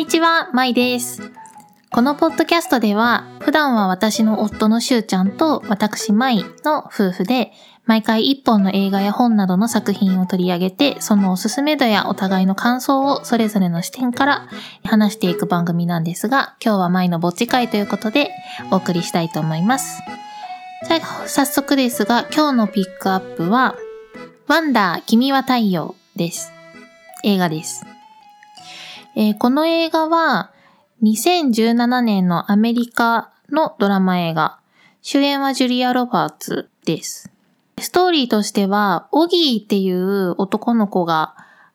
にちは、まいです。このポッドキャストでは、普段は私の夫のしゅうちゃんと私まいの夫婦で、毎回一本の映画や本などの作品を取り上げて、そのおすすめ度やお互いの感想をそれぞれの視点から話していく番組なんですが、今日はまいのぼっち会ということでお送りしたいと思います。じゃあ、早速ですが、今日のピックアップは、ワンダー君は太陽です。映画です。えーこの映画は、2017年のアメリカのドラマ映画、主演はジュリア・ロバーツです。ストーリーとしては、オギーっていう男の子が、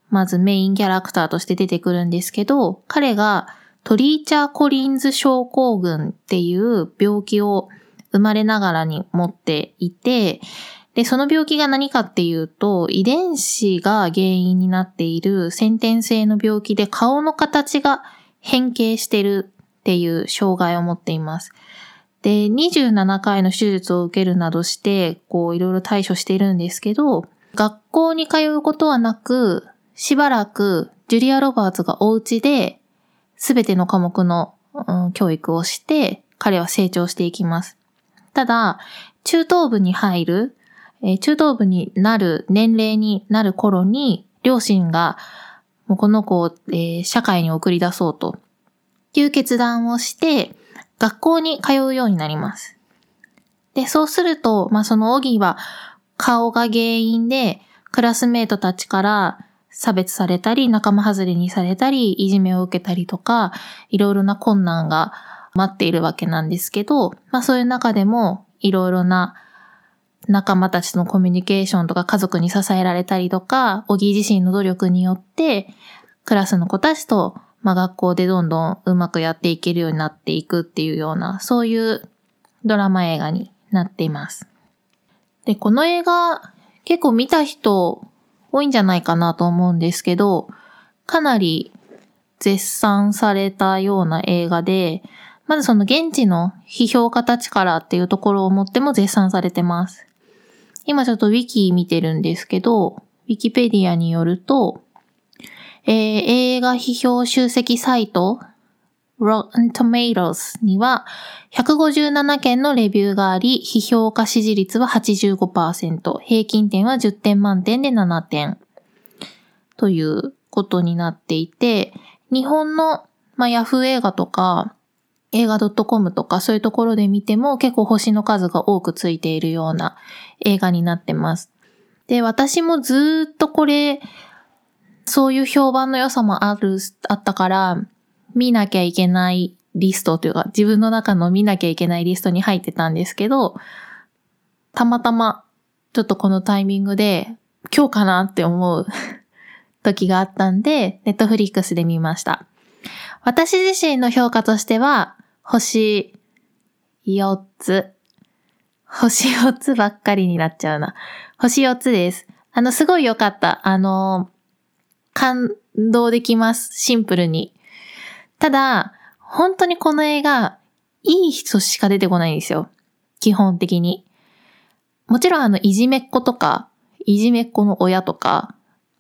まずメインキャラクターとして出てくるんですけど、彼がトリーチャー・コリンズ症候群っていう病気を生まれながらに持っていて、で、その病気が何かっていうと、遺伝子が原因になっている先天性の病気で顔の形が変形してるっていう障害を持っています。で、27回の手術を受けるなどして、こういろいろ対処しているんですけど、学校に通うことはなく、しばらくジュリア・ロバーツがお家で全ての科目の、うん教育をして、彼は成長していきます。ただ、中等部に入る、え中等部になる年齢になる頃に、両親が、もうこの子を、え社会に送り出そうと、いう決断をして、学校に通うようになります。で、そうすると、まあ、そのオギーは顔が原因で、クラスメートたちから差別されたり、仲間外れにされたり、いじめを受けたりとか、いろいろな困難が待っているわけなんですけど、まあ、そういう中でも、いろいろな仲間たちとのコミュニケーションとか家族に支えられたりとか、オギー自身の努力によって、クラスの子たちと、まあ、学校でどんどんうまくやっていけるようになっていくっていうような、そういうドラマ映画になっています。で、この映画、結構見た人多いんじゃないかなと思うんですけど、かなり絶賛されたような映画で、まずその現地の批評家たちからっていうところをもっても絶賛されてます。今ちょっとウィキ見てるんですけど、ウィキペディアによると、えー映画批評集積サイト Rotten Tomatoes には157件のレビューがあり、批評家支持率は85%、平均点は10点満点で7点。ということになっていて、日本の、まあ、ヤフー映画とか映画 .com とかそういうところで見ても結構星の数が多くついているような映画になってます。で、私もずっとこれ、そういう評判の良さもある、あったから、見なきゃいけないリストというか、自分の中の見なきゃいけないリストに入ってたんですけど、たまたま、ちょっとこのタイミングで、今日かなって思う 時があったんで、ネットフリックスで見ました。私自身の評価としては、星4つ。星4つばっかりになっちゃうな。星4つです。あの、すごい良かった。あの、感動できます。シンプルに。ただ、本当にこの映画、いい人しか出てこないんですよ。基本的に。もちろんあの、いじめっ子とか、いじめっ子の親とか、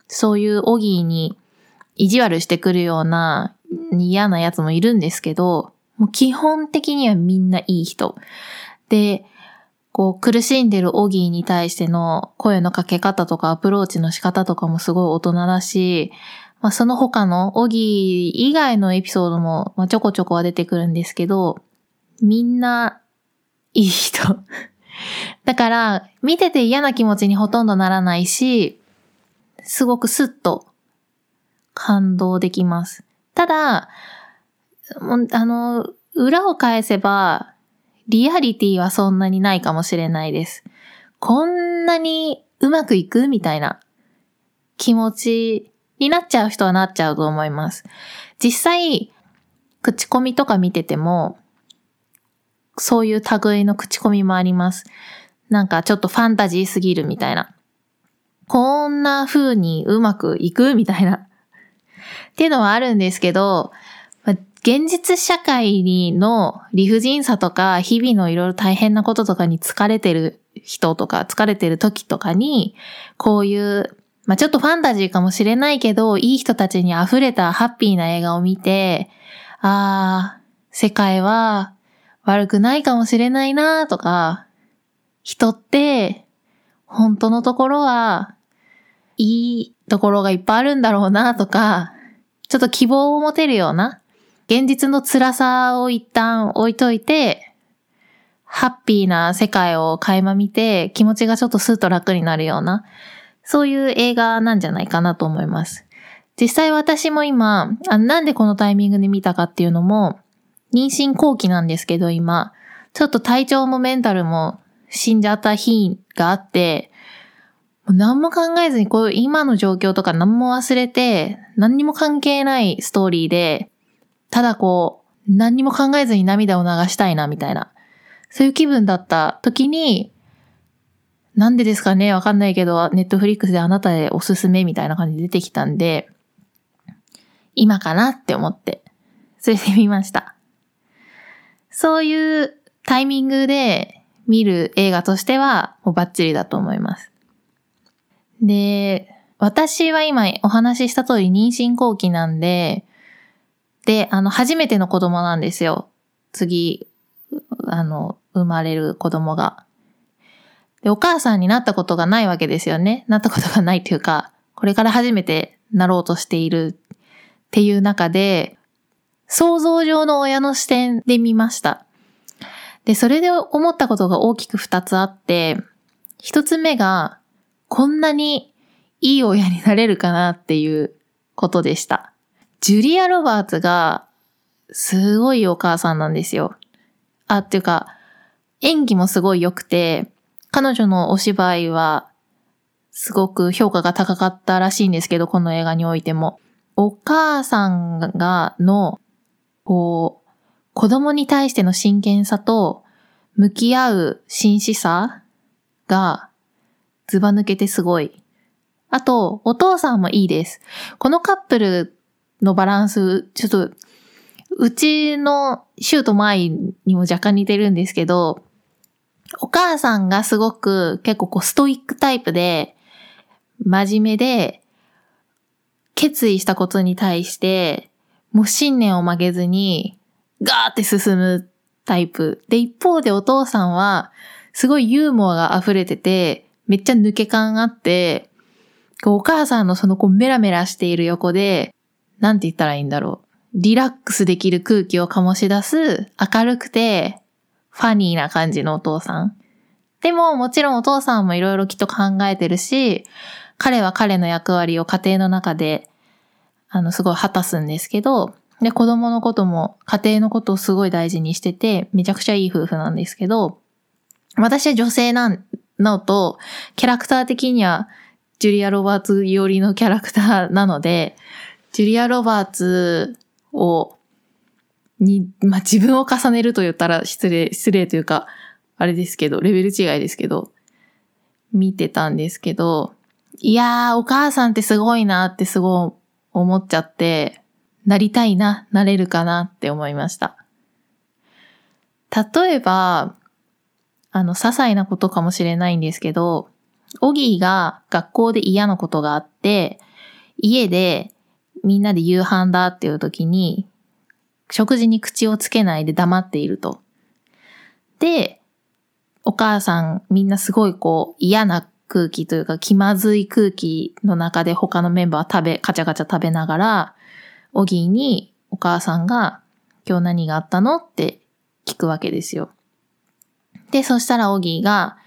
そういうオギーに意地悪してくるような嫌なやつもいるんですけど、もう基本的にはみんないい人。で、こう苦しんでるオギーに対しての声のかけ方とかアプローチの仕方とかもすごい大人だし、まあ、その他のオギー以外のエピソードも、ちょこちょこは出てくるんですけど、みんないい人。だから、見てて嫌な気持ちにほとんどならないし、すごくスッと感動できます。ただ、もあの、裏を返せば、リアリティはそんなにないかもしれないです。こんなにうまくいくみたいな気持ちになっちゃう人はなっちゃうと思います。実際、口コミとか見てても、そういう類の口コミもあります。なんかちょっとファンタジーすぎるみたいな。こんな風にうまくいくみたいな。っていうのはあるんですけど、現実社会の理不尽さとか、日々のいろいろ大変なこととかに疲れてる人とか、疲れてる時とかに、こういうまあ、ちょっとファンタジーかもしれないけど、いい人たちに溢れたハッピーな映画を見て、ああ、世界は悪くないかもしれないなとか、人って本当のところはいいところがいっぱいあるんだろうなとか、ちょっと希望を持てるような、現実の辛さを一旦置いといて、ハッピーな世界を垣間見て気持ちがちょっとスーッと楽になるような、そういう映画なんじゃないかなと思います。実際私も今、あなんでこのタイミングで見たかっていうのも、妊娠後期なんですけど今、ちょっと体調もメンタルも死んじゃった日があって、も何も考えずにこういう今の状況とか何も忘れて、何にも関係ないストーリーで、ただこう、何にも考えずに涙を流したいなみたいな、そういう気分だった時に、なんでですかねわかんないけど、ネットフリックスであなたへおすすめみたいな感じで出てきたんで、今かなって思って、それで見ました。そういうタイミングで見る映画としては、もうバッチリだと思います。で、私は今お話しした通り妊娠後期なんで、で、あの、初めての子供なんですよ。次、あの、生まれる子供が。で、お母さんになったことがないわけですよね。なったことがないというか、これから初めてなろうとしているっていう中で、想像上の親の視点で見ました。で、それで思ったことが大きく二つあって、一つ目が、こんなにいい親になれるかなっていうことでした。ジュリア・ロバーツがすごいお母さんなんですよ。あ、っていうか、演技もすごい良くて、彼女のお芝居はすごく評価が高かったらしいんですけど、この映画においても。お母さんがの、こう、子供に対しての真剣さと向き合う真摯さがずば抜けてすごい。あと、お父さんもいいです。このカップルのバランス、ちょっと、うちのシュート前にも若干似てるんですけど、お母さんがすごく結構こうストイックタイプで、真面目で、決意したことに対して、もう信念を曲げずに、ガーって進むタイプ。で、一方でお父さんは、すごいユーモアが溢れてて、めっちゃ抜け感あって、お母さんのそのこうメラメラしている横で、なんて言ったらいいんだろう。リラックスできる空気を醸し出す、明るくて、ファニーな感じのお父さん。でも、もちろんお父さんもいろいろきっと考えてるし、彼は彼の役割を家庭の中で、あの、すごい果たすんですけど、で、子供のことも、家庭のことをすごい大事にしてて、めちゃくちゃいい夫婦なんですけど、私は女性なのと、キャラクター的には、ジュリア・ロバーツ寄りのキャラクターなので、ジュリア・ロバーツを、に、まあ、自分を重ねると言ったら失礼、失礼というか、あれですけど、レベル違いですけど、見てたんですけど、いやー、お母さんってすごいなってすごい思っちゃって、なりたいな、なれるかなって思いました。例えば、あの、些細なことかもしれないんですけど、オギーが学校で嫌なことがあって、家でみんなで夕飯だっていう時に、食事に口をつけないで黙っていると。で、お母さんみんなすごいこう嫌な空気というか気まずい空気の中で他のメンバー食べ、カチャカチャ食べながら、オギーにお母さんが今日何があったのって聞くわけですよ。で、そしたらオギーが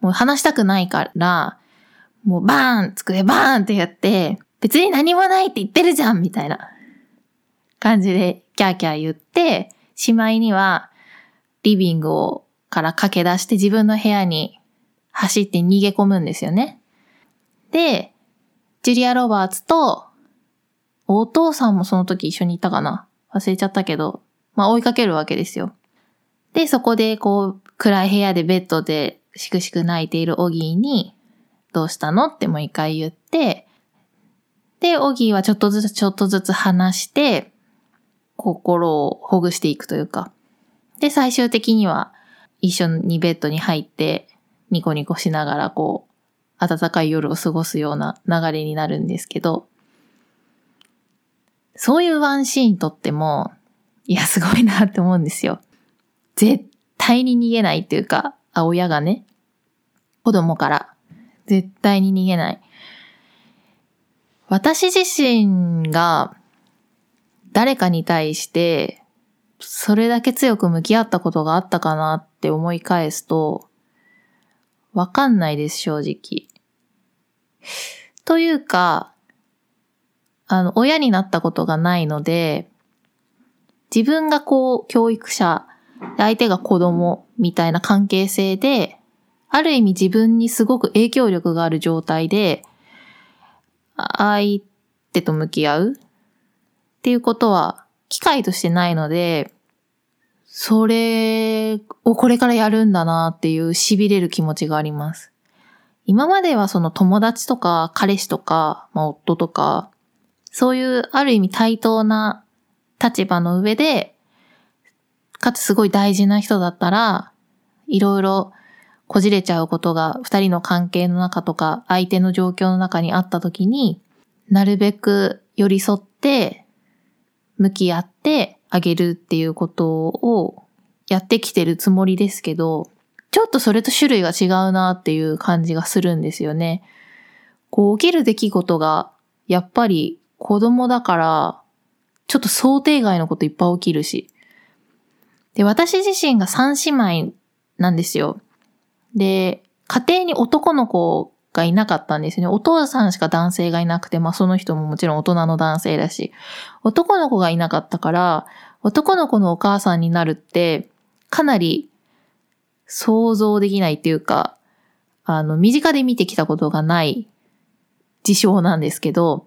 もう話したくないから、もうバーン机バーンってやって、別に何もないって言ってるじゃんみたいな感じでキャーキャー言って、しまいにはリビングをから駆け出して自分の部屋に走って逃げ込むんですよね。で、ジュリア・ロバーツとお父さんもその時一緒にいたかな忘れちゃったけど、まあ追いかけるわけですよ。で、そこでこう、暗い部屋でベッドでしくしく泣いているオギーに、どうしたの？ってもう一回言って、で、オギーはちょっとずつちょっとずつ話して、心をほぐしていくというか。で、最終的には一緒にベッドに入って、ニコニコしながらこう、暖かい夜を過ごすような流れになるんですけど、そういうワンシーンとっても、いや、すごいなって思うんですよ。絶対に逃げないっていうか、あ、親がね、子供から絶対に逃げない。私自身が誰かに対してそれだけ強く向き合ったことがあったかなって思い返すと、わかんないです、正直。というか、あの、親になったことがないので、自分がこう、教育者、相手が子供みたいな関係性で、ある意味自分にすごく影響力がある状態で、相手と向き合うっていうことは機会としてないので、それをこれからやるんだなっていう痺れる気持ちがあります。今まではその友達とか彼氏とか、まあ、夫とか、そういうある意味対等な立場の上で、かつすごい大事な人だったら、いろいろこじれちゃうことが二人の関係の中とか相手の状況の中にあった時に、なるべく寄り添って向き合ってあげるっていうことをやってきてるつもりですけど、ちょっとそれと種類が違うなっていう感じがするんですよね。こう起きる出来事がやっぱり子供だからちょっと想定外のこといっぱい起きるし。で、私自身が三姉妹なんですよ。で、家庭に男の子がいなかったんですね。お父さんしか男性がいなくて、まあその人ももちろん大人の男性だし、男の子がいなかったから、男の子のお母さんになるって、かなり想像できないっていうか、あの、身近で見てきたことがない事象なんですけど、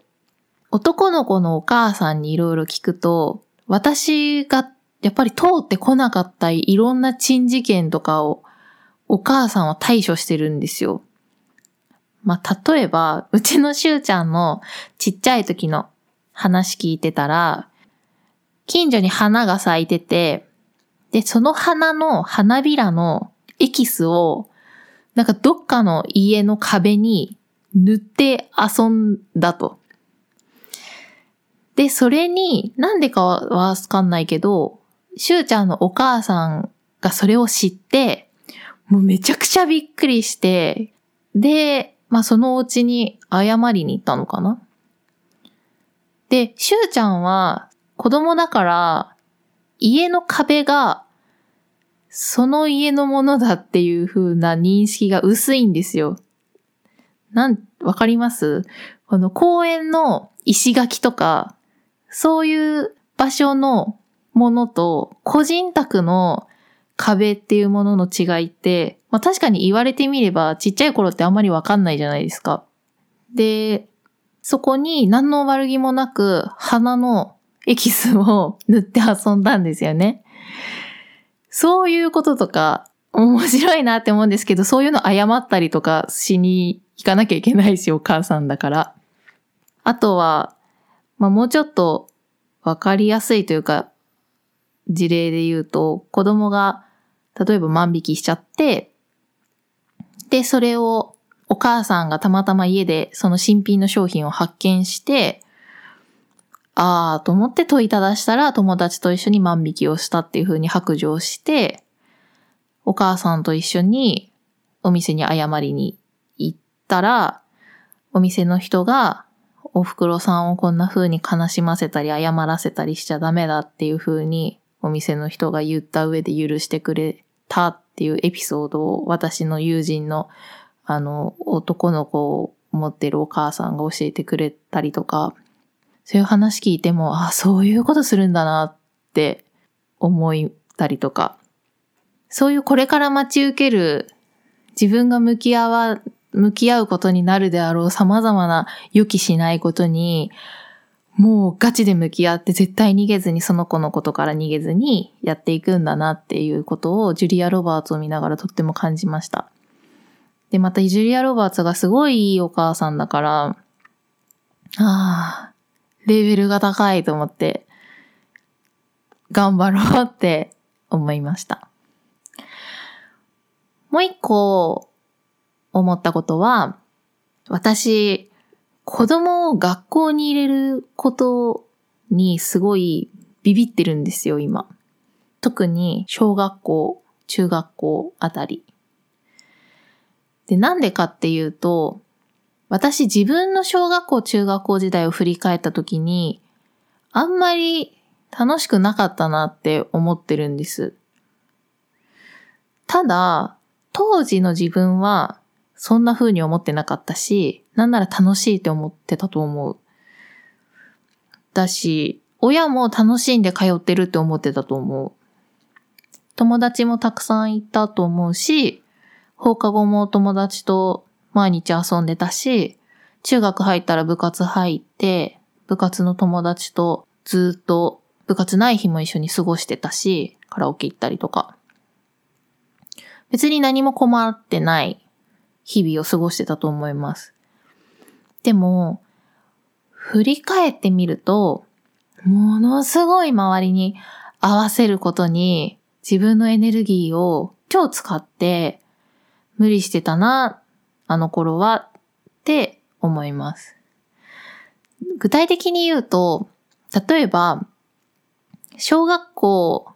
男の子のお母さんにいろいろ聞くと、私がやっぱり通ってこなかったいろんな珍事件とかをお母さんは対処してるんですよ。まあ、例えば、うちのしゅうちゃんのちっちゃい時の話聞いてたら、近所に花が咲いてて、で、その花の花びらのエキスを、なんかどっかの家の壁に塗って遊んだと。で、それに、なんでかはわかんないけど、しゅうちゃんのお母さんがそれを知って、もうめちゃくちゃびっくりして、で、まあそのお家に謝りに行ったのかなで、しゅうちゃんは子供だから、家の壁がその家のものだっていう風な認識が薄いんですよ。なん、わかります？この公園の石垣とか、そういう場所のものと個人宅の壁っていうものの違いって、まあ確かに言われてみればちっちゃい頃ってあんまりわかんないじゃないですか。で、そこに何の悪気もなく花のエキスを 塗って遊んだんですよね。そういうこととか面白いなって思うんですけど、そういうの謝ったりとかしに行かなきゃいけないし、お母さんだから。あとは、まあもうちょっとわかりやすいというか、事例で言うと、子供が例えば万引きしちゃって、で、それをお母さんがたまたま家でその新品の商品を発見して、あーと思って問いただしたら友達と一緒に万引きをしたっていう風に白状して、お母さんと一緒にお店に謝りに行ったら、お店の人がお袋さんをこんな風に悲しませたり謝らせたりしちゃダメだっていう風にお店の人が言った上で許してくれたっていうエピソードを私の友人のあの男の子を持ってるお母さんが教えてくれたりとか、そういう話聞いても、あ、そういうことするんだなって思ったりとか、そういうこれから待ち受ける自分が向き合わ、向き合うことになるであろう様々な予期しないことに、もうガチで向き合って絶対逃げずにその子のことから逃げずにやっていくんだなっていうことをジュリア・ロバーツを見ながらとっても感じました。で、またジュリア・ロバーツがすごいいいお母さんだから、ああ、レベルが高いと思って、頑張ろうって思いました。もう一個思ったことは、私、子供を学校に入れることにすごいビビってるんですよ、今。特に小学校、中学校あたり。で、なんでかっていうと、私自分の小学校、中学校時代を振り返った時に、あんまり楽しくなかったなって思ってるんです。ただ、当時の自分はそんな風に思ってなかったし、なんなら楽しいって思ってたと思う。だし、親も楽しんで通ってるって思ってたと思う。友達もたくさんいたと思うし、放課後も友達と毎日遊んでたし、中学入ったら部活入って、部活の友達とずっと部活ない日も一緒に過ごしてたし、カラオケ行ったりとか。別に何も困ってない日々を過ごしてたと思います。でも、振り返ってみると、ものすごい周りに合わせることに自分のエネルギーを超使って無理してたな、あの頃はって思います。具体的に言うと、例えば、小学校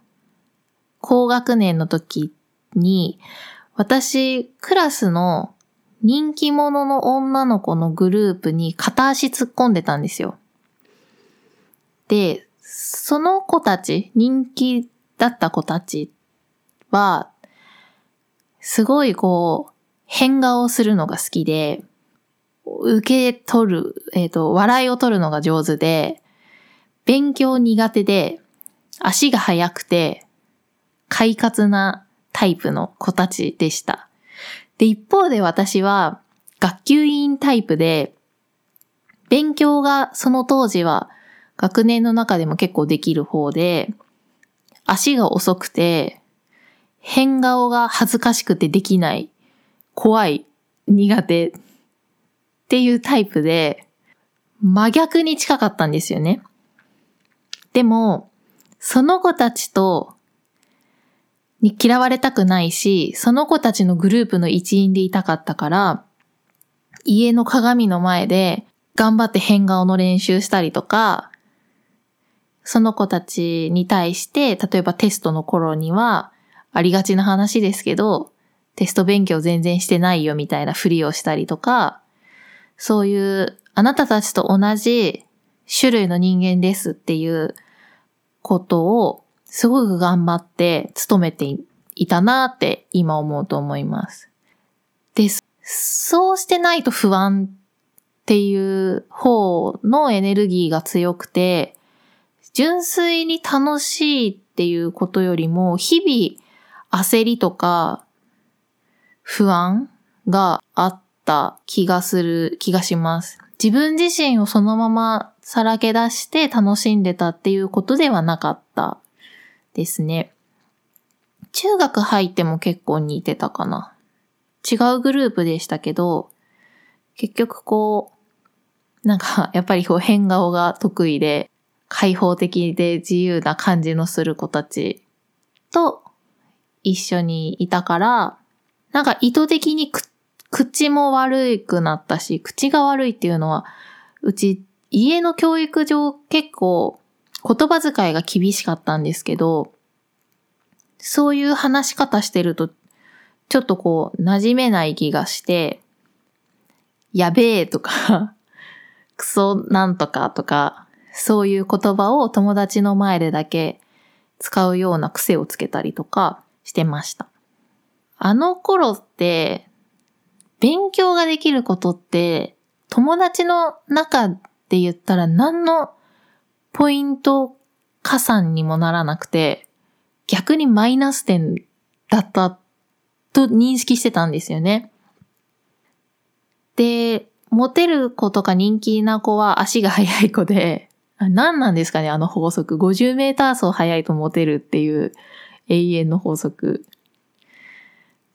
高学年の時に、私、クラスの人気者の女の子のグループに片足突っ込んでたんですよ。で、その子たち、人気だった子たちは、すごいこう、変顔をするのが好きで、受け取る、えっ、ー、と、笑いを取るのが上手で、勉強苦手で、足が速くて、快活なタイプの子たちでした。で、一方で私は学級委員タイプで、勉強がその当時は学年の中でも結構できる方で、足が遅くて、変顔が恥ずかしくてできない、怖い、苦手っていうタイプで、真逆に近かったんですよね。でも、その子たちとに嫌われたくないし、その子たちのグループの一員でいたかったから、家の鏡の前で頑張って変顔の練習したりとか、その子たちに対して、例えばテストの頃には、ありがちな話ですけど、テスト勉強全然してないよみたいなふりをしたりとか、そういうあなたたちと同じ種類の人間ですっていうことをすごく頑張って努めていたなって今思うと思います。で、そうしてないと不安っていう方のエネルギーが強くて、純粋に楽しいっていうことよりも、日々焦りとか不安があった気がする気がします。自分自身をそのままさらけ出して楽しんでたっていうことではなかったですね。中学入っても結構似てたかな。違うグループでしたけど、結局こう、なんかやっぱりこう変顔が得意で、開放的で自由な感じのする子たちと一緒にいたから、なんか意図的に口も悪くなったし、口が悪いっていうのは、うち家の教育上結構言葉遣いが厳しかったんですけど、そういう話し方してると、ちょっとこう、馴染めない気がして、やべえとか クソなんとかとか、そういう言葉を友達の前でだけ使うような癖をつけたりとかしてました。あの頃って、勉強ができることって、友達の中で言ったら何のポイント加算にもならなくて、逆にマイナス点だったと認識してたんですよね。で、モテる子とか人気な子は足が速い子で、何なんですかね、あの法則。50メーター走速いとモテるっていう永遠の法則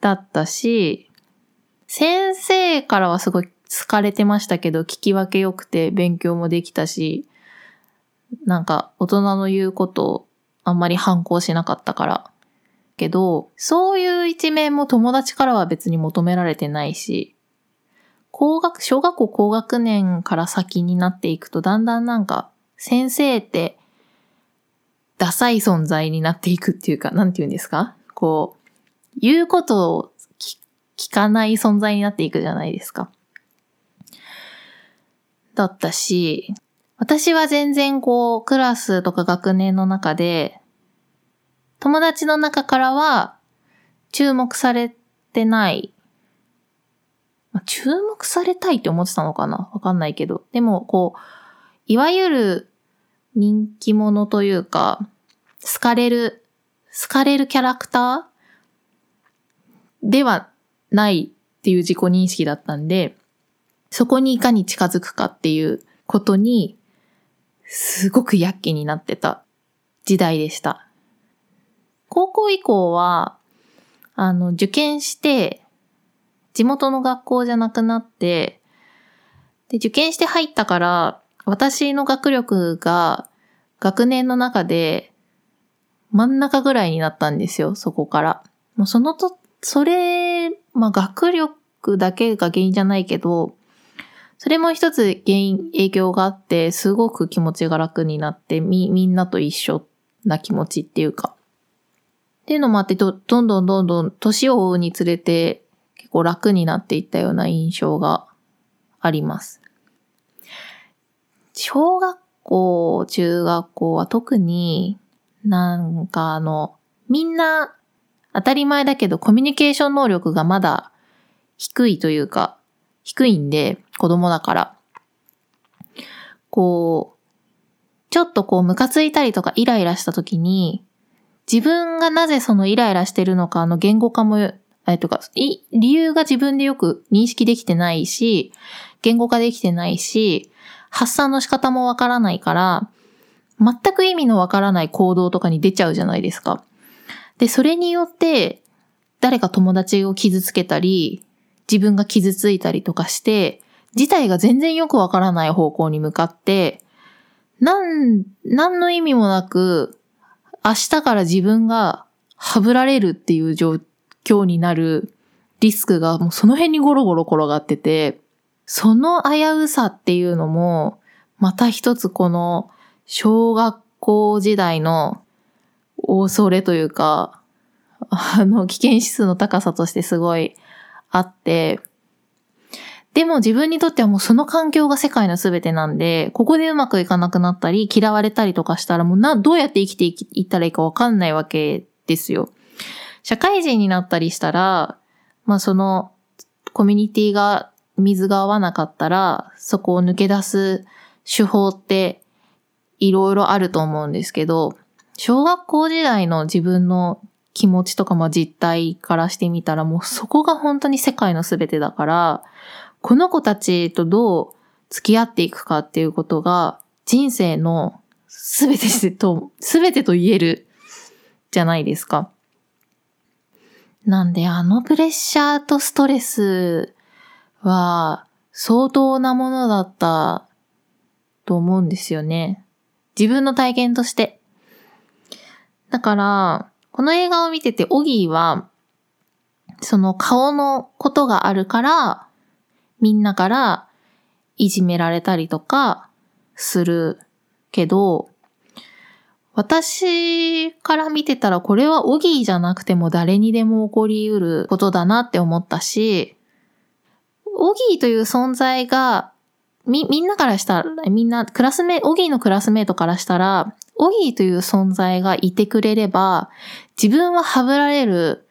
だったし、先生からはすごい好かれてましたけど、聞き分け良くて勉強もできたし、なんか大人の言うことをあんまり反抗しなかったから。けど、そういう一面も友達からは別に求められてないし、高学、小学校高学年から先になっていくと、だんだんなんか、先生って、ダサい存在になっていくっていうか、なんて言うんですか？こう、言うことを聞聞かない存在になっていくじゃないですか。だったし、私は全然こう、クラスとか学年の中で、友達の中からは、注目されてない。注目されたいって思ってたのかな？わかんないけど。でも、こう、いわゆる人気者というか、好かれる、好かれるキャラクターではないっていう自己認識だったんで、そこにいかに近づくかっていうことに、すごく躍起になってた時代でした。高校以降は、あの、受験して、地元の学校じゃなくなって、で、受験して入ったから、私の学力が学年の中で真ん中ぐらいになったんですよ、そこから。もうそのと、それ、まあ学力だけが原因じゃないけど、それも一つ原因、影響があって、すごく気持ちが楽になって、み、みんなと一緒な気持ちっていうか。っていうのもあって、ど、どんどんどんどん年を追うにつれて、結構楽になっていったような印象があります。小学校、中学校は特になんかあの、みんな当たり前だけどコミュニケーション能力がまだ低いというか、低いんで、子供だから。こう、ちょっとこうムカついたりとかイライラした時に、自分がなぜそのイライラしてるのかの言語化も、えとか、い理由が自分でよく認識できてないし、言語化できてないし、発散の仕方もわからないから、全く意味のわからない行動とかに出ちゃうじゃないですか。で、それによって、誰か友達を傷つけたり、自分が傷ついたりとかして、事態が全然よくわからない方向に向かって、なん、何の意味もなく、明日から自分がはぶられるっていう状況になるリスクがもうその辺にゴロゴロ転がってて、その危うさっていうのも、また一つこの小学校時代の恐れというか、あの危険指数の高さとしてすごいあって、でも自分にとってはもうその環境が世界の全てなんで、ここでうまくいかなくなったり、嫌われたりとかしたらもうな、どうやって生きていったらいいかわかんないわけですよ。社会人になったりしたら、まあそのコミュニティが水が合わなかったら、そこを抜け出す手法っていろいろあると思うんですけど、小学校時代の自分の気持ちとかまあ実態からしてみたらもうそこが本当に世界の全てだから、この子たちとどう付き合っていくかっていうことが人生の全てと、全てと言えるじゃないですか。なんであのプレッシャーとストレスは相当なものだったと思うんですよね。自分の体験として。だから、この映画を見てて、オギーは、その顔のことがあるから、みんなからいじめられたりとかするけど、私から見てたらこれはオギーじゃなくても誰にでも起こり得ることだなって思ったし、オギーという存在が、み、みんなからしたら、みんな、クラスメ、オギーのクラスメイトからしたら、オギーという存在がいてくれれば、自分ははぶられる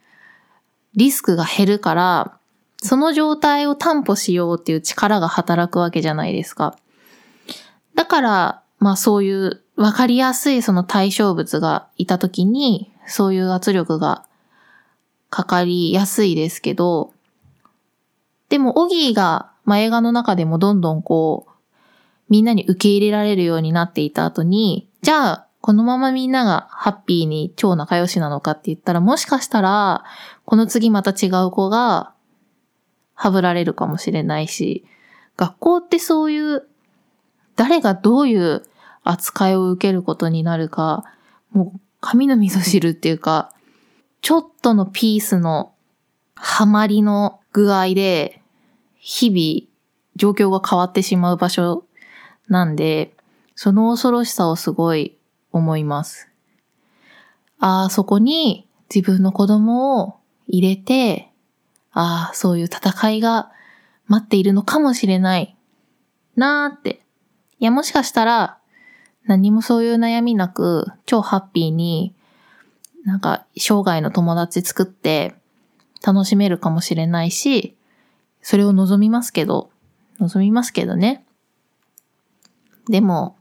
リスクが減るから、その状態を担保しようっていう力が働くわけじゃないですか。だから、まあそういう分かりやすいその対象物がいたときに、そういう圧力がかかりやすいですけど、でも、オギーが、まあ、映画の中でもどんどんこう、みんなに受け入れられるようになっていた後に、じゃあ、このままみんながハッピーに超仲良しなのかって言ったら、もしかしたら、この次また違う子が、はぶられるかもしれないし、学校ってそういう、誰がどういう扱いを受けることになるか、もう、神の味噌汁っていうか、ちょっとのピースのハマりの具合で、日々状況が変わってしまう場所なんで、その恐ろしさをすごい思います。ああ、そこに自分の子供を入れて、ああ、そういう戦いが待っているのかもしれないなーって。いや、もしかしたら何もそういう悩みなく超ハッピーになんか生涯の友達作って楽しめるかもしれないし、それを望みますけど、望みますけどね。でも、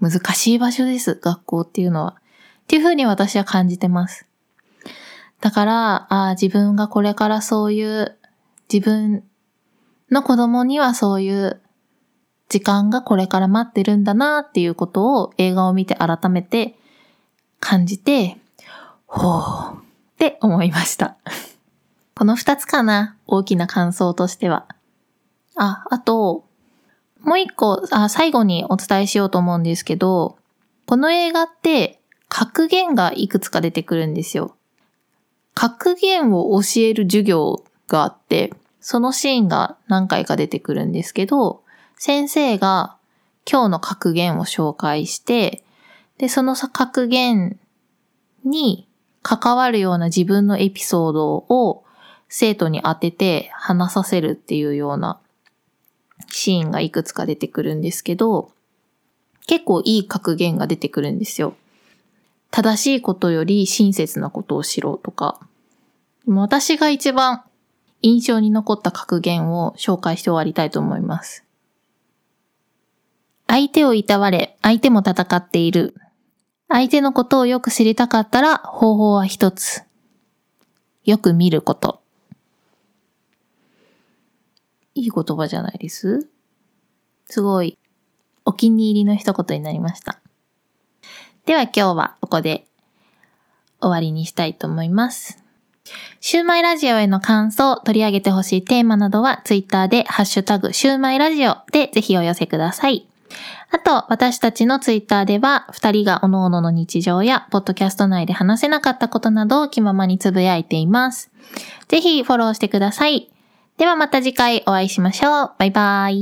難しい場所です、学校っていうのは。っていうふうに私は感じてます。だから、あ、自分がこれからそういう、自分の子供にはそういう時間がこれから待ってるんだなっていうことを映画を見て改めて感じて、ほうって思いました。この二つかな大きな感想としては。あ、あと、もう一個、あ、最後にお伝えしようと思うんですけど、この映画って格言がいくつか出てくるんですよ。格言を教える授業があって、そのシーンが何回か出てくるんですけど、先生が今日の格言を紹介して、で、その格言に関わるような自分のエピソードを生徒に当てて話させるっていうようなシーンがいくつか出てくるんですけど、結構いい格言が出てくるんですよ。正しいことより親切なことをしろとか。私が一番印象に残った格言を紹介して終わりたいと思います。相手をいたわれ、相手も戦っている。相手のことをよく知りたかったら方法は一つ。よく見ること。いい言葉じゃないです？すごいお気に入りの一言になりました。では今日はここで終わりにしたいと思います。シューマイラジオへの感想、取り上げてほしいテーマなどはツイッターでハッシュタグシューマイラジオでぜひお寄せください。あと、私たちのツイッターでは、二人が各々の日常や、ポッドキャスト内で話せなかったことなどを気ままにつぶやいています。ぜひフォローしてください。ではまた次回お会いしましょう。バイバイ。